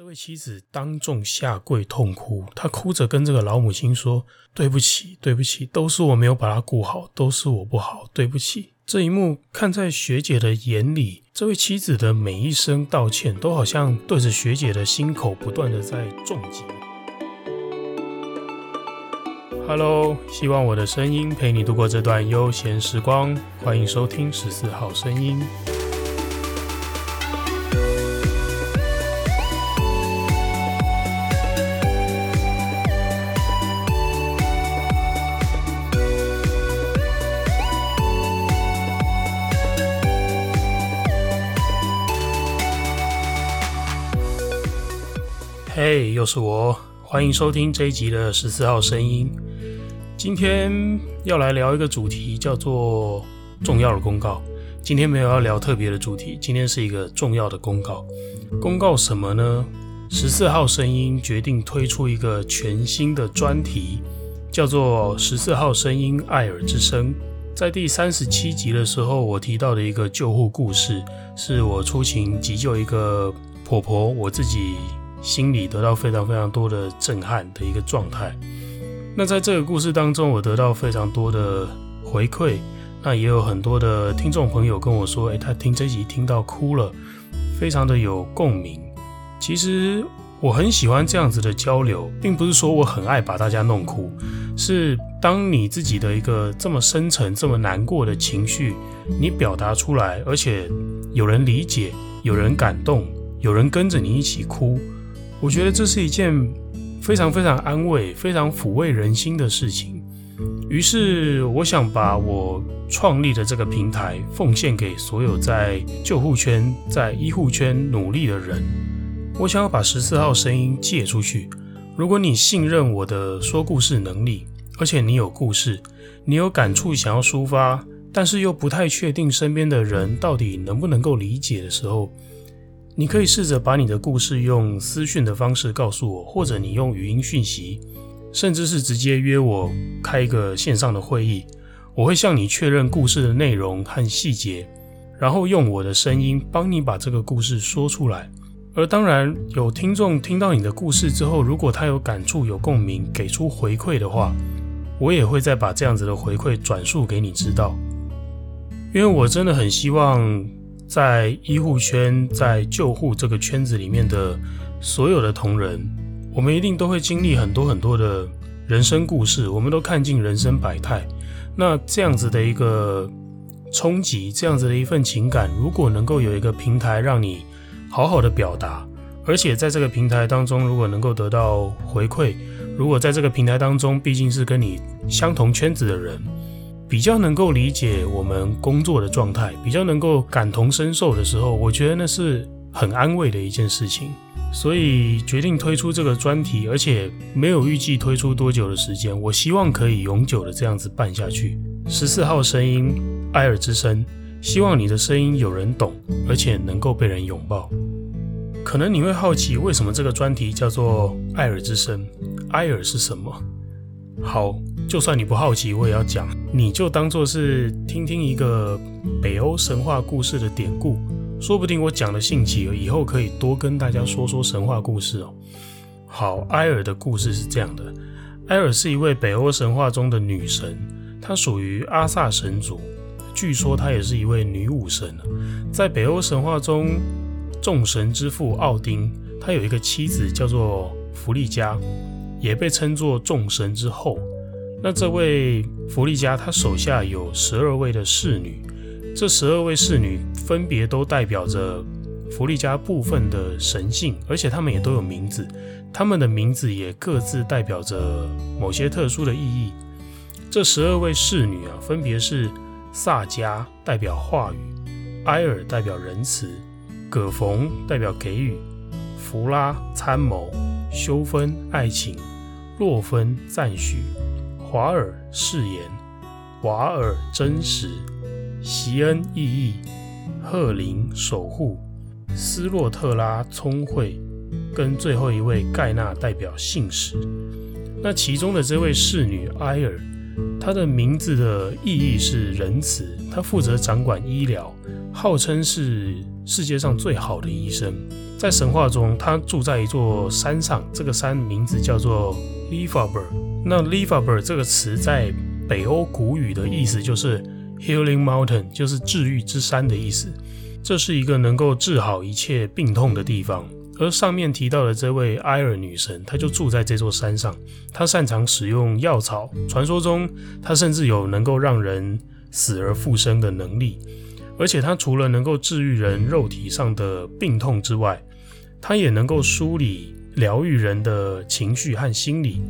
这位妻子当众下跪痛哭，她哭着跟这个老母亲说：“对不起，对不起，都是我没有把她顾好，都是我不好，对不起。”这一幕看在学姐的眼里，这位妻子的每一声道歉，都好像对着学姐的心口不断的在重击。Hello，希望我的声音陪你度过这段悠闲时光，欢迎收听十四号声音。嘿又是我，欢迎收听这一集的十四号声音。今天要来聊一个主题，叫做重要的公告。今天没有要聊特别的主题，今天是一个重要的公告。公告什么呢？十四号声音决定推出一个全新的专题，叫做《十四号声音爱尔之声》。在第三十七集的时候，我提到的一个救护故事，是我出勤急救一个婆婆，我自己。心里得到非常非常多的震撼的一个状态。那在这个故事当中，我得到非常多的回馈。那也有很多的听众朋友跟我说：“诶，他听这集听到哭了，非常的有共鸣。”其实我很喜欢这样子的交流，并不是说我很爱把大家弄哭，是当你自己的一个这么深沉、这么难过的情绪，你表达出来，而且有人理解，有人感动，有人跟着你一起哭。我觉得这是一件非常非常安慰、非常抚慰人心的事情。于是，我想把我创立的这个平台奉献给所有在救护圈、在医护圈努力的人。我想要把十四号声音借出去。如果你信任我的说故事能力，而且你有故事，你有感触想要抒发，但是又不太确定身边的人到底能不能够理解的时候，你可以试着把你的故事用私讯的方式告诉我，或者你用语音讯息，甚至是直接约我开一个线上的会议，我会向你确认故事的内容和细节，然后用我的声音帮你把这个故事说出来。而当然，有听众听到你的故事之后，如果他有感触、有共鸣，给出回馈的话，我也会再把这样子的回馈转述给你知道，因为我真的很希望。在医护圈，在救护这个圈子里面的所有的同仁，我们一定都会经历很多很多的人生故事，我们都看尽人生百态。那这样子的一个冲击，这样子的一份情感，如果能够有一个平台让你好好的表达，而且在这个平台当中，如果能够得到回馈，如果在这个平台当中，毕竟是跟你相同圈子的人。比较能够理解我们工作的状态，比较能够感同身受的时候，我觉得那是很安慰的一件事情。所以决定推出这个专题，而且没有预计推出多久的时间。我希望可以永久的这样子办下去。十四号声音，爱尔之声，希望你的声音有人懂，而且能够被人拥抱。可能你会好奇，为什么这个专题叫做爱尔之声？爱尔是什么？好，就算你不好奇，我也要讲。你就当做是听听一个北欧神话故事的典故，说不定我讲的兴起，以后可以多跟大家说说神话故事哦。好，埃尔的故事是这样的：埃尔是一位北欧神话中的女神，她属于阿萨神族，据说她也是一位女武神。在北欧神话中，众神之父奥丁，他有一个妻子叫做弗利嘉。也被称作众神之后。那这位弗利嘉，他手下有十二位的侍女，这十二位侍女分别都代表着弗利嘉部分的神性，而且他们也都有名字，他们的名字也各自代表着某些特殊的意义。这十二位侍女啊，分别是萨迦代表话语，埃尔代表仁慈，葛冯代表给予，弗拉参谋，修芬爱情。洛芬赞许，华尔誓言，瓦尔真实，席恩意义，赫林守护，斯洛特拉聪慧，跟最后一位盖纳代表信使。那其中的这位侍女埃尔，她的名字的意义是仁慈，她负责掌管医疗，号称是世界上最好的医生。在神话中，他住在一座山上，这个山名字叫做 Lifaber。那 Lifaber 这个词在北欧古语的意思就是 Healing Mountain，就是治愈之山的意思。这是一个能够治好一切病痛的地方。而上面提到的这位埃尔女神，她就住在这座山上。她擅长使用药草，传说中她甚至有能够让人死而复生的能力。而且她除了能够治愈人肉体上的病痛之外，她也能够梳理、疗愈人的情绪和心理。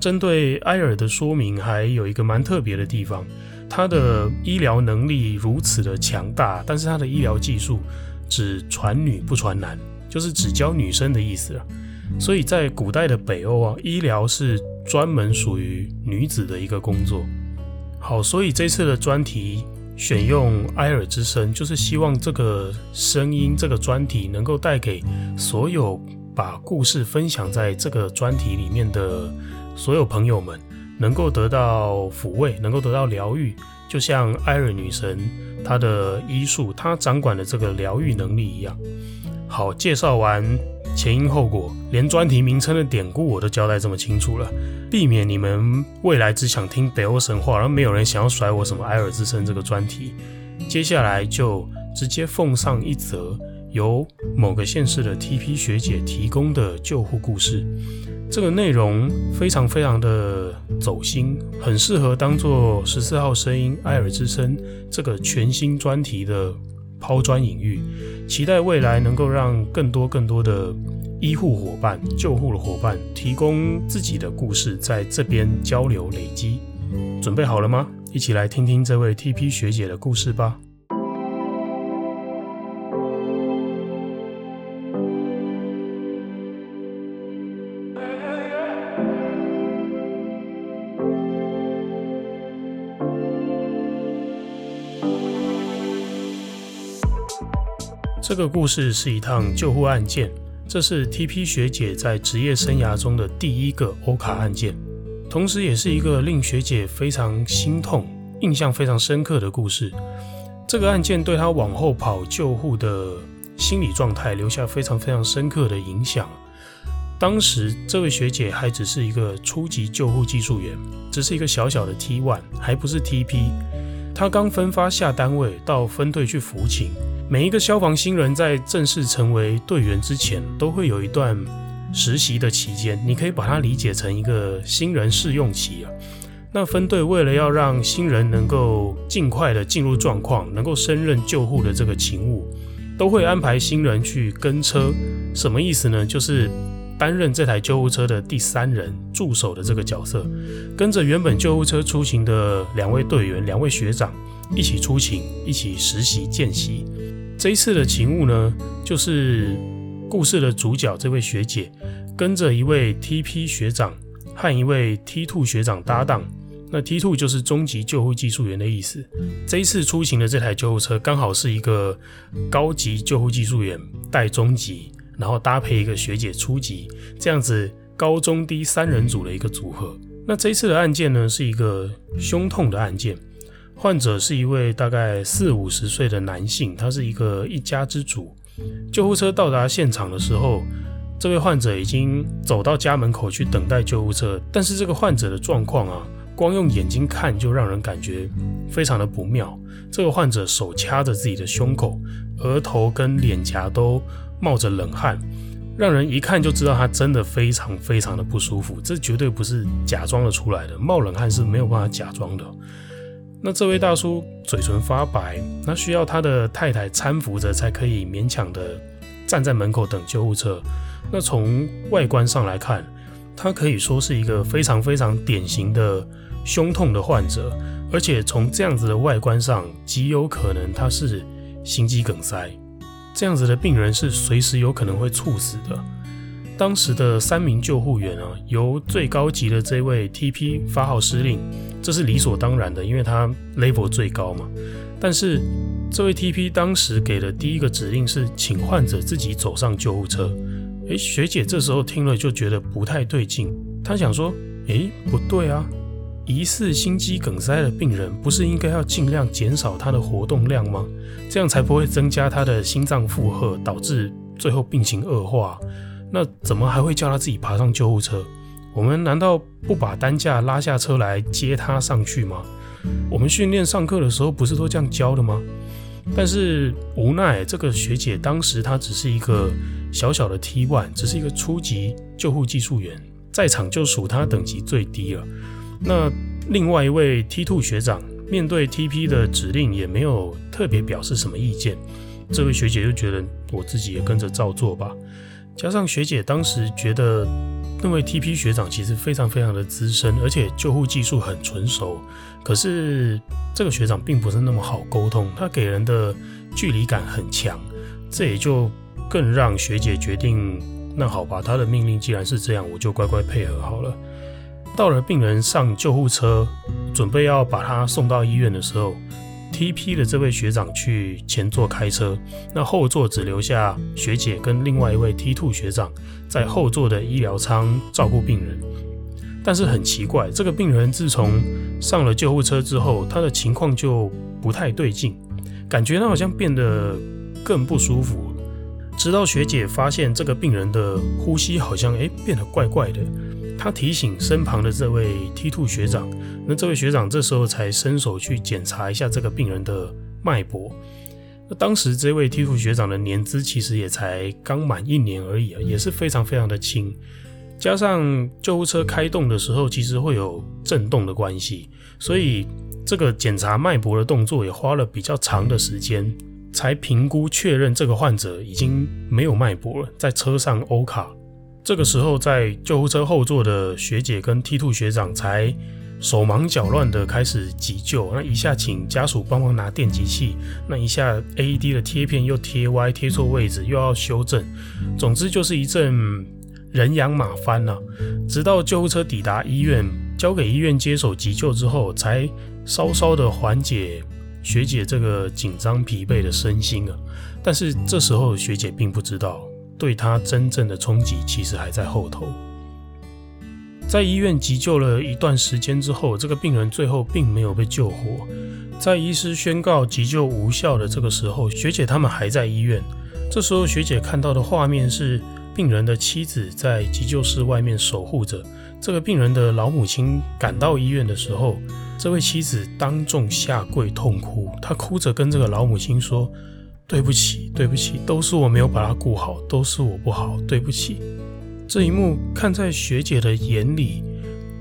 针对埃尔的说明，还有一个蛮特别的地方：他的医疗能力如此的强大，但是他的医疗技术只传女不传男。就是只教女生的意思了，所以在古代的北欧啊，医疗是专门属于女子的一个工作。好，所以这次的专题选用埃尔之声，就是希望这个声音、这个专题能够带给所有把故事分享在这个专题里面的所有朋友们，能够得到抚慰，能够得到疗愈，就像埃尔女神她的医术，她掌管的这个疗愈能力一样。好，介绍完前因后果，连专题名称的典故我都交代这么清楚了，避免你们未来只想听北欧神话，而没有人想要甩我什么埃尔之声这个专题。接下来就直接奉上一则由某个县市的 TP 学姐提供的救护故事。这个内容非常非常的走心，很适合当做十四号声音埃尔之声这个全新专题的。抛砖引玉，期待未来能够让更多更多的医护伙伴、救护的伙伴提供自己的故事，在这边交流累积。准备好了吗？一起来听听这位 TP 学姐的故事吧。这个故事是一趟救护案件，这是 TP 学姐在职业生涯中的第一个欧卡案件，同时也是一个令学姐非常心痛、印象非常深刻的故事。这个案件对她往后跑救护的心理状态留下非常非常深刻的影响。当时这位学姐还只是一个初级救护技术员，只是一个小小的 T1，还不是 TP。他刚分发下单位到分队去服勤。每一个消防新人在正式成为队员之前，都会有一段实习的期间。你可以把它理解成一个新人试用期啊。那分队为了要让新人能够尽快的进入状况，能够胜任救护的这个勤务，都会安排新人去跟车。什么意思呢？就是担任这台救护车的第三人助手的这个角色，跟着原本救护车出勤的两位队员、两位学长一起出勤，一起实习见习。这一次的勤务呢，就是故事的主角这位学姐跟着一位 TP 学长和一位 T2 学长搭档。那 T2 就是中级救护技术员的意思。这一次出行的这台救护车刚好是一个高级救护技术员带中级，然后搭配一个学姐初级，这样子高中低三人组的一个组合。那这一次的案件呢，是一个胸痛的案件。患者是一位大概四五十岁的男性，他是一个一家之主。救护车到达现场的时候，这位患者已经走到家门口去等待救护车。但是这个患者的状况啊，光用眼睛看就让人感觉非常的不妙。这个患者手掐着自己的胸口，额头跟脸颊都冒着冷汗，让人一看就知道他真的非常非常的不舒服。这绝对不是假装的出来的，冒冷汗是没有办法假装的。那这位大叔嘴唇发白，那需要他的太太搀扶着才可以勉强的站在门口等救护车。那从外观上来看，他可以说是一个非常非常典型的胸痛的患者，而且从这样子的外观上，极有可能他是心肌梗塞。这样子的病人是随时有可能会猝死的。当时的三名救护员啊，由最高级的这位 TP 发号施令，这是理所当然的，因为他 level 最高嘛。但是这位 TP 当时给的第一个指令是，请患者自己走上救护车。诶，学姐这时候听了就觉得不太对劲，她想说，诶，不对啊，疑似心肌梗塞的病人，不是应该要尽量减少他的活动量吗？这样才不会增加他的心脏负荷，导致最后病情恶化，那怎么还会叫他自己爬上救护车？我们难道不把担架拉下车来接他上去吗？我们训练上课的时候不是都这样教的吗？但是无奈，这个学姐当时她只是一个小小的 T1，只是一个初级救护技术员，在场就属她等级最低了。那另外一位 T Two 学长面对 TP 的指令也没有特别表示什么意见，这位学姐就觉得我自己也跟着照做吧。加上学姐当时觉得。那位 TP 学长其实非常非常的资深，而且救护技术很纯熟。可是这个学长并不是那么好沟通，他给人的距离感很强，这也就更让学姐决定，那好吧，他的命令既然是这样，我就乖乖配合好了。到了病人上救护车，准备要把他送到医院的时候。TP 的这位学长去前座开车，那后座只留下学姐跟另外一位 T2 学长在后座的医疗舱照顾病人。但是很奇怪，这个病人自从上了救护车之后，他的情况就不太对劲，感觉他好像变得更不舒服。直到学姐发现这个病人的呼吸好像诶变得怪怪的。他提醒身旁的这位 T Two 学长，那这位学长这时候才伸手去检查一下这个病人的脉搏。那当时这位 T Two 学长的年资其实也才刚满一年而已啊，也是非常非常的轻。加上救护车开动的时候，其实会有震动的关系，所以这个检查脉搏的动作也花了比较长的时间，才评估确认这个患者已经没有脉搏了，在车上欧卡。这个时候，在救护车后座的学姐跟 T2 学长才手忙脚乱的开始急救。那一下请家属帮忙拿电击器，那一下 AED 的贴片又贴歪，贴错位置，又要修正。总之就是一阵人仰马翻啊！直到救护车抵达医院，交给医院接手急救之后，才稍稍的缓解学姐这个紧张疲惫的身心啊。但是这时候学姐并不知道。对他真正的冲击其实还在后头。在医院急救了一段时间之后，这个病人最后并没有被救活。在医师宣告急救无效的这个时候，学姐他们还在医院。这时候学姐看到的画面是病人的妻子在急救室外面守护着。这个病人的老母亲赶到医院的时候，这位妻子当众下跪痛哭，她哭着跟这个老母亲说。对不起，对不起，都是我没有把他顾好，都是我不好，对不起。这一幕看在学姐的眼里，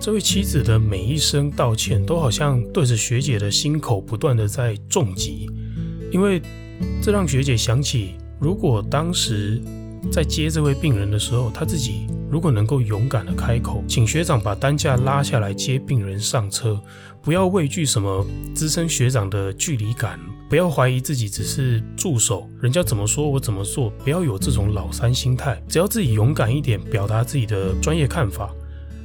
这位妻子的每一声道歉，都好像对着学姐的心口不断的在重击，因为这让学姐想起，如果当时在接这位病人的时候，她自己如果能够勇敢的开口，请学长把担架拉下来接病人上车，不要畏惧什么资深学长的距离感。不要怀疑自己只是助手，人家怎么说我怎么做，不要有这种老三心态。只要自己勇敢一点，表达自己的专业看法，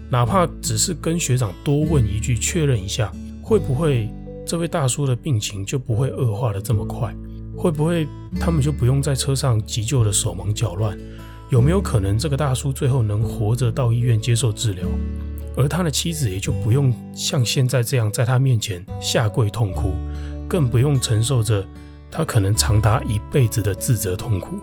哪怕只是跟学长多问一句，确认一下，会不会这位大叔的病情就不会恶化的这么快？会不会他们就不用在车上急救的手忙脚乱？有没有可能这个大叔最后能活着到医院接受治疗，而他的妻子也就不用像现在这样在他面前下跪痛哭？更不用承受着他可能长达一辈子的自责痛苦。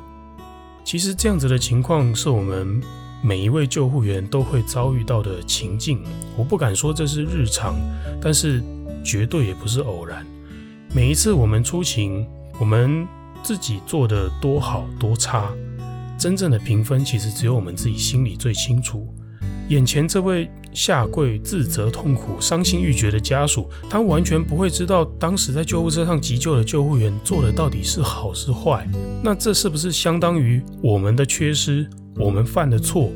其实这样子的情况是我们每一位救护员都会遭遇到的情境。我不敢说这是日常，但是绝对也不是偶然。每一次我们出勤，我们自己做的多好多差，真正的评分其实只有我们自己心里最清楚。眼前这位下跪、自责、痛苦、伤心欲绝的家属，他完全不会知道当时在救护车上急救的救护员做的到底是好是坏。那这是不是相当于我们的缺失？我们犯的错，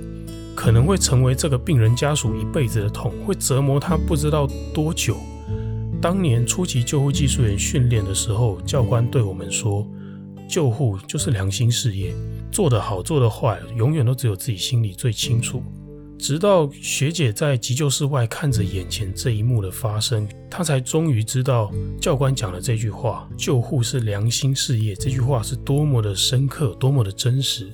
可能会成为这个病人家属一辈子的痛，会折磨他不知道多久。当年初级救护技术员训练的时候，教官对我们说：“救护就是良心事业，做得好，做得坏，永远都只有自己心里最清楚。”直到学姐在急救室外看着眼前这一幕的发生，她才终于知道教官讲的这句话“救护是良心事业”这句话是多么的深刻，多么的真实。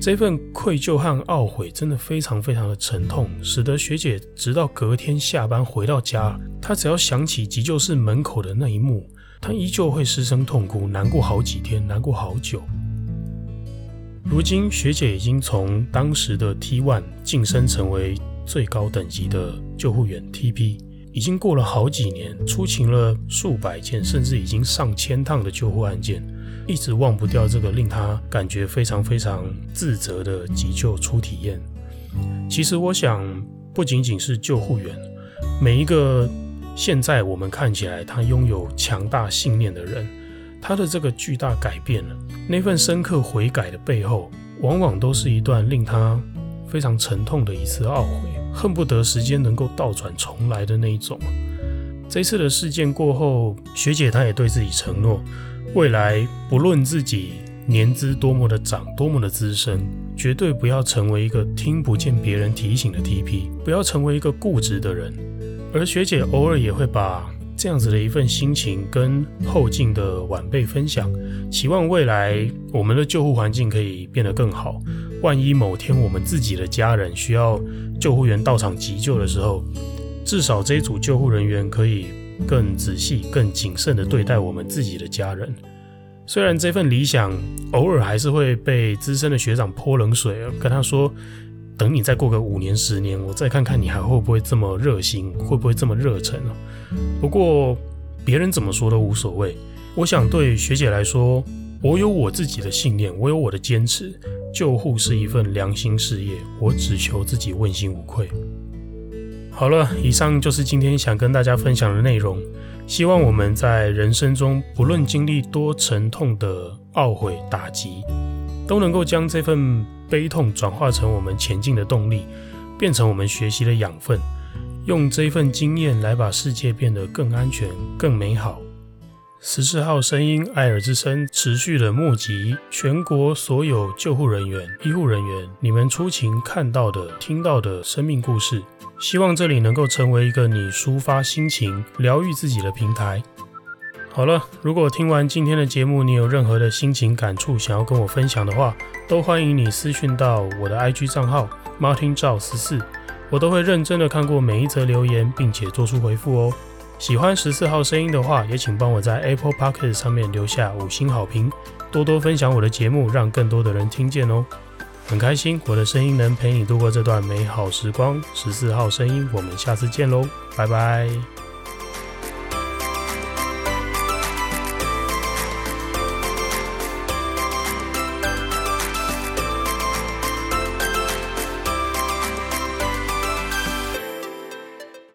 这份愧疚和懊悔真的非常非常的沉痛，使得学姐直到隔天下班回到家，她只要想起急救室门口的那一幕，她依旧会失声痛哭，难过好几天，难过好久。如今学姐已经从当时的 T1 晋升成为最高等级的救护员 TP，已经过了好几年，出勤了数百件，甚至已经上千趟的救护案件，一直忘不掉这个令她感觉非常非常自责的急救初体验。其实我想，不仅仅是救护员，每一个现在我们看起来他拥有强大信念的人，他的这个巨大改变了，那份深刻悔改的背后，往往都是一段令他非常沉痛的一次懊悔，恨不得时间能够倒转重来的那一种。这次的事件过后，学姐她也对自己承诺，未来不论自己年资多么的长，多么的资深，绝对不要成为一个听不见别人提醒的 TP，不要成为一个固执的人。而学姐偶尔也会把这样子的一份心情跟后进的晚辈分享，期望未来我们的救护环境可以变得更好。万一某天我们自己的家人需要救护员到场急救的时候，至少这一组救护人员可以更仔细、更谨慎地对待我们自己的家人。虽然这份理想偶尔还是会被资深的学长泼冷水，跟他说。等你再过个五年十年，我再看看你还会不会这么热心，会不会这么热忱啊？不过别人怎么说都无所谓。我想对学姐来说，我有我自己的信念，我有我的坚持。救护是一份良心事业，我只求自己问心无愧。好了，以上就是今天想跟大家分享的内容。希望我们在人生中，不论经历多沉痛的懊悔打击，都能够将这份。悲痛转化成我们前进的动力，变成我们学习的养分，用这份经验来把世界变得更安全、更美好。十四号声音，爱尔之声持续的募集全国所有救护人员、医护人员，你们出勤看到的、听到的生命故事，希望这里能够成为一个你抒发心情、疗愈自己的平台。好了，如果听完今天的节目，你有任何的心情感触想要跟我分享的话，都欢迎你私讯到我的 IG 账号 Martin 赵十四，我都会认真的看过每一则留言，并且做出回复哦。喜欢十四号声音的话，也请帮我在 Apple Podcast 上面留下五星好评，多多分享我的节目，让更多的人听见哦。很开心我的声音能陪你度过这段美好时光。十四号声音，我们下次见喽，拜拜。